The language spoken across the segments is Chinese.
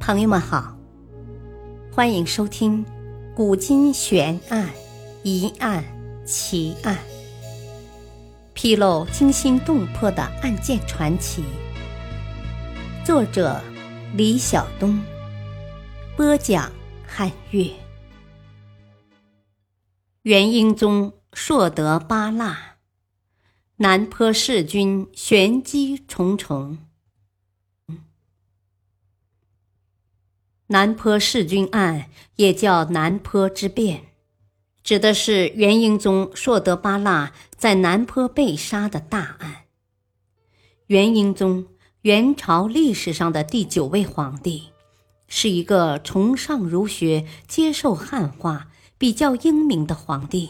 朋友们好，欢迎收听《古今悬案、疑案、奇案》，披露惊心动魄的案件传奇。作者：李晓东，播讲：汉月。元英宗硕德八腊，南坡弑君，玄机重重。南坡弑君案也叫南坡之变，指的是元英宗硕德八腊在南坡被杀的大案。元英宗，元朝历史上的第九位皇帝，是一个崇尚儒学、接受汉化、比较英明的皇帝。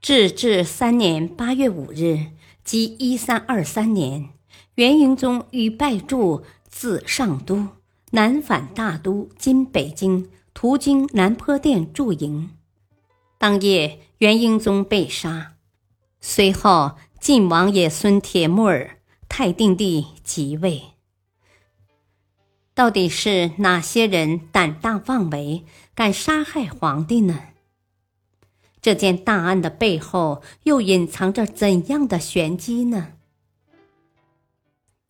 至治三年八月五日，即一三二三年，元英宗与拜柱自上都。南返大都（今北京），途经南坡店驻营。当夜，元英宗被杀。随后，晋王爷孙铁木儿太定帝即位。到底是哪些人胆大妄为，敢杀害皇帝呢？这件大案的背后又隐藏着怎样的玄机呢？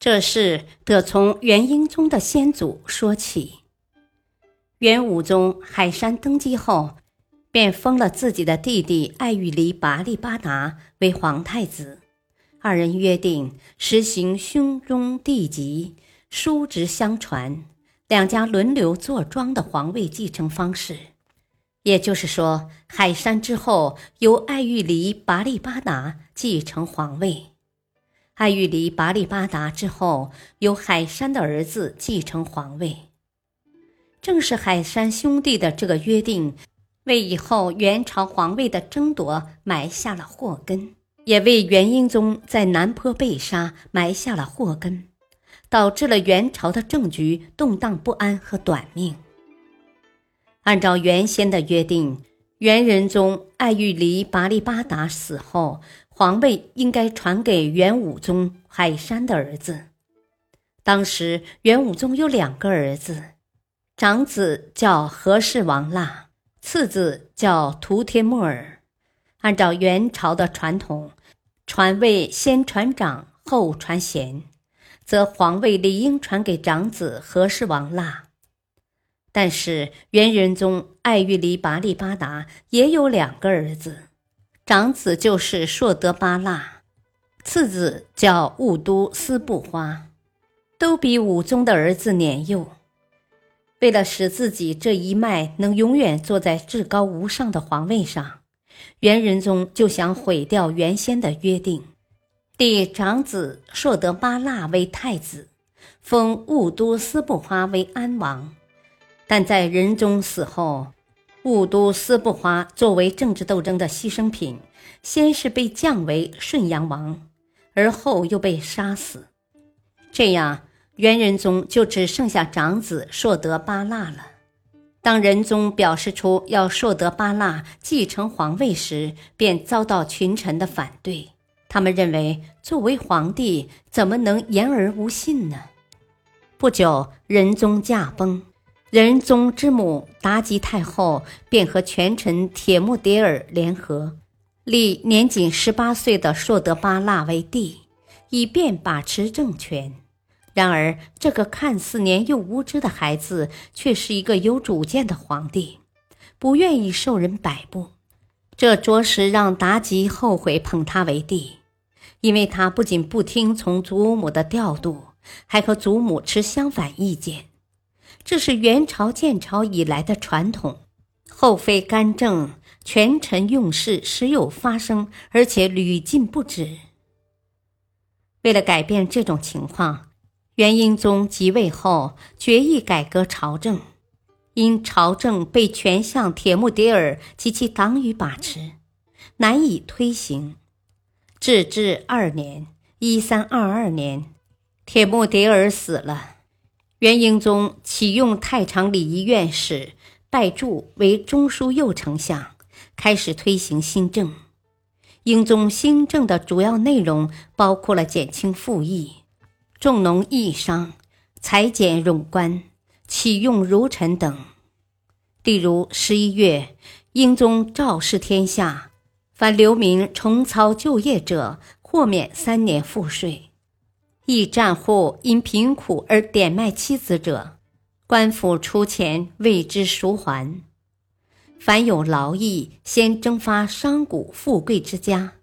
这事得从元英宗的先祖说起。元武宗海山登基后，便封了自己的弟弟爱育黎拔力巴达为皇太子，二人约定实行兄终弟及、叔侄相传、两家轮流坐庄的皇位继承方式。也就是说，海山之后由爱育黎拔力巴达继承皇位。爱育黎拔力巴达之后，由海山的儿子继承皇位。正是海山兄弟的这个约定，为以后元朝皇位的争夺埋下了祸根，也为元英宗在南坡被杀埋下了祸根，导致了元朝的政局动荡不安和短命。按照原先的约定，元仁宗爱育黎拔力巴达死后。皇位应该传给元武宗海山的儿子。当时元武宗有两个儿子，长子叫和氏王腊，次子叫图帖木儿。按照元朝的传统，传位先传长后传贤，则皇位理应传给长子和氏王腊。但是元仁宗爱育黎拔力巴达也有两个儿子。长子就是硕德巴剌，次子叫兀都斯布花，都比武宗的儿子年幼。为了使自己这一脉能永远坐在至高无上的皇位上，元仁宗就想毁掉原先的约定，立长子硕德巴剌为太子，封兀都斯布花为安王。但在仁宗死后。兀都斯布花作为政治斗争的牺牲品，先是被降为顺阳王，而后又被杀死。这样，元仁宗就只剩下长子硕德巴剌了。当仁宗表示出要硕德巴剌继承皇位时，便遭到群臣的反对。他们认为，作为皇帝，怎么能言而无信呢？不久，仁宗驾崩。仁宗之母妲己太后便和权臣铁木迭儿联合，立年仅十八岁的硕德巴剌为帝，以便把持政权。然而，这个看似年幼无知的孩子，却是一个有主见的皇帝，不愿意受人摆布。这着实让妲己后悔捧他为帝，因为他不仅不听从祖母的调度，还和祖母持相反意见。这是元朝建朝以来的传统，后妃干政，权臣用事时有发生，而且屡禁不止。为了改变这种情况，元英宗即位后决意改革朝政，因朝政被权相铁木迭儿及其党羽把持，难以推行。至治二年（一三二二年），铁木迭儿死了。元英宗启用太常礼仪院使拜柱为中书右丞相，开始推行新政。英宗新政的主要内容包括了减轻赋役、重农抑商、裁减冗官、启用儒臣等。例如十一月，英宗诏示天下，凡流民重操旧业者，豁免三年赋税；亦战户因贫苦而典卖妻子者，官府出钱为之赎还。凡有劳役，先征发商贾富贵之家，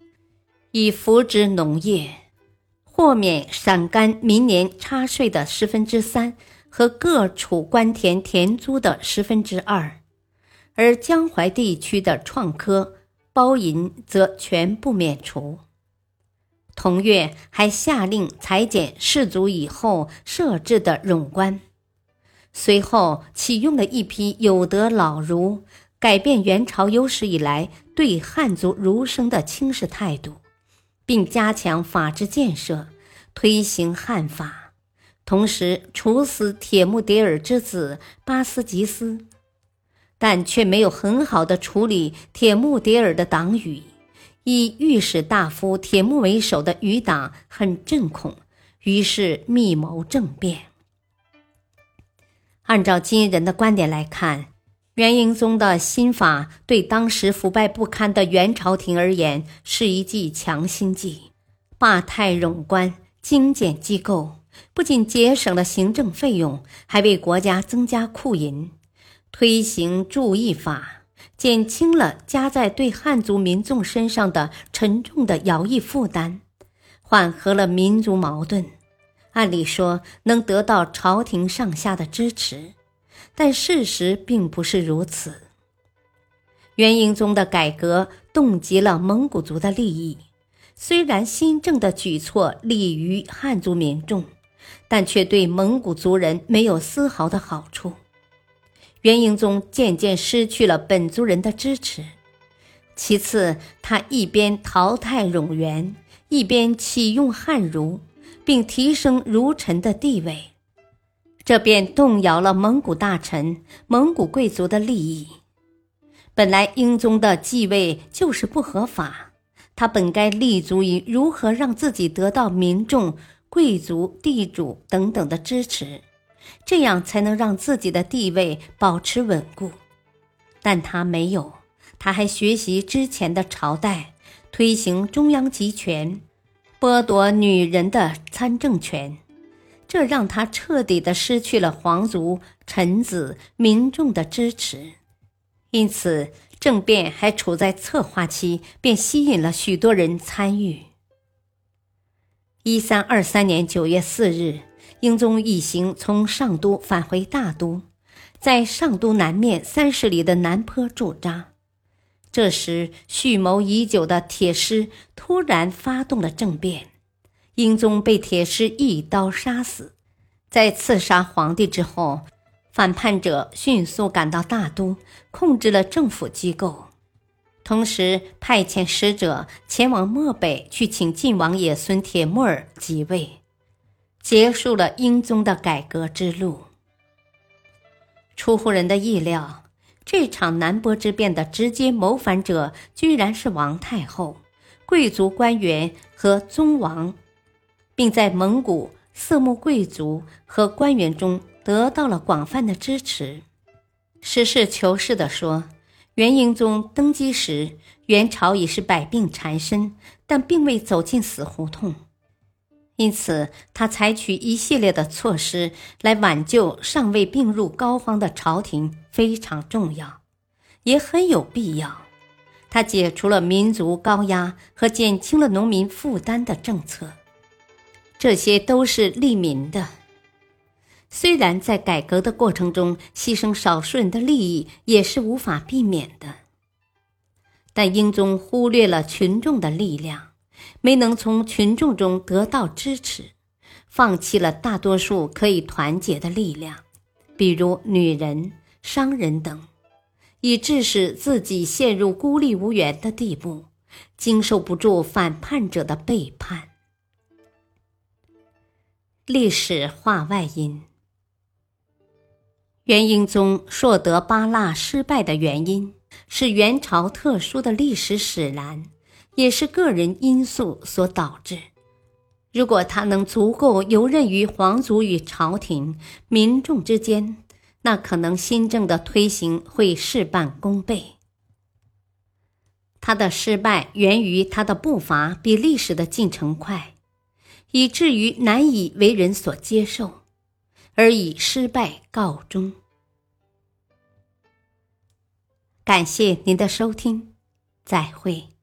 以扶植农业。豁免陕甘明年差税的十分之三和各处官田田租的十分之二，而江淮地区的创科、包银则全部免除。同月还下令裁减士族以后设置的冗官。随后启用了一批有德老儒，改变元朝有史以来对汉族儒生的轻视态度。并加强法治建设，推行汉法，同时处死铁木迭儿之子巴斯吉斯，但却没有很好的处理铁木迭儿的党羽。以御史大夫铁木为首的余党很震恐，于是密谋政变。按照今人的观点来看，元英宗的新法对当时腐败不堪的元朝廷而言是一剂强心剂，罢太冗官，精简机构，不仅节省了行政费用，还为国家增加库银；推行注意法，减轻了加在对汉族民众身上的沉重的徭役负担，缓和了民族矛盾。按理说，能得到朝廷上下的支持。但事实并不是如此。元英宗的改革动及了蒙古族的利益，虽然新政的举措利于汉族民众，但却对蒙古族人没有丝毫的好处。元英宗渐渐失去了本族人的支持。其次，他一边淘汰冗员，一边启用汉儒，并提升儒臣的地位。这便动摇了蒙古大臣、蒙古贵族的利益。本来英宗的继位就是不合法，他本该立足于如何让自己得到民众、贵族、地主等等的支持，这样才能让自己的地位保持稳固。但他没有，他还学习之前的朝代，推行中央集权，剥夺女人的参政权。这让他彻底的失去了皇族、臣子、民众的支持，因此政变还处在策划期，便吸引了许多人参与。一三二三年九月四日，英宗一行从上都返回大都，在上都南面三十里的南坡驻扎。这时，蓄谋已久的铁狮突然发动了政变。英宗被铁狮一刀杀死，在刺杀皇帝之后，反叛者迅速赶到大都，控制了政府机构，同时派遣使者前往漠北去请晋王爷孙铁木儿即位，结束了英宗的改革之路。出乎人的意料，这场南坡之变的直接谋反者居然是王太后、贵族官员和宗王。并在蒙古色目贵族和官员中得到了广泛的支持。实事求是地说，元英宗登基时，元朝已是百病缠身，但并未走进死胡同。因此，他采取一系列的措施来挽救尚未病入膏肓的朝廷，非常重要，也很有必要。他解除了民族高压和减轻了农民负担的政策。这些都是利民的，虽然在改革的过程中牺牲少数人的利益也是无法避免的，但英宗忽略了群众的力量，没能从群众中得到支持，放弃了大多数可以团结的力量，比如女人、商人等，以致使自己陷入孤立无援的地步，经受不住反叛者的背叛。历史话外音：元英宗硕德八剌失败的原因是元朝特殊的历史使然，也是个人因素所导致。如果他能足够游刃于皇族与朝廷、民众之间，那可能新政的推行会事半功倍。他的失败源于他的步伐比历史的进程快，以至于难以为人所接受，而以失败告终。感谢您的收听，再会。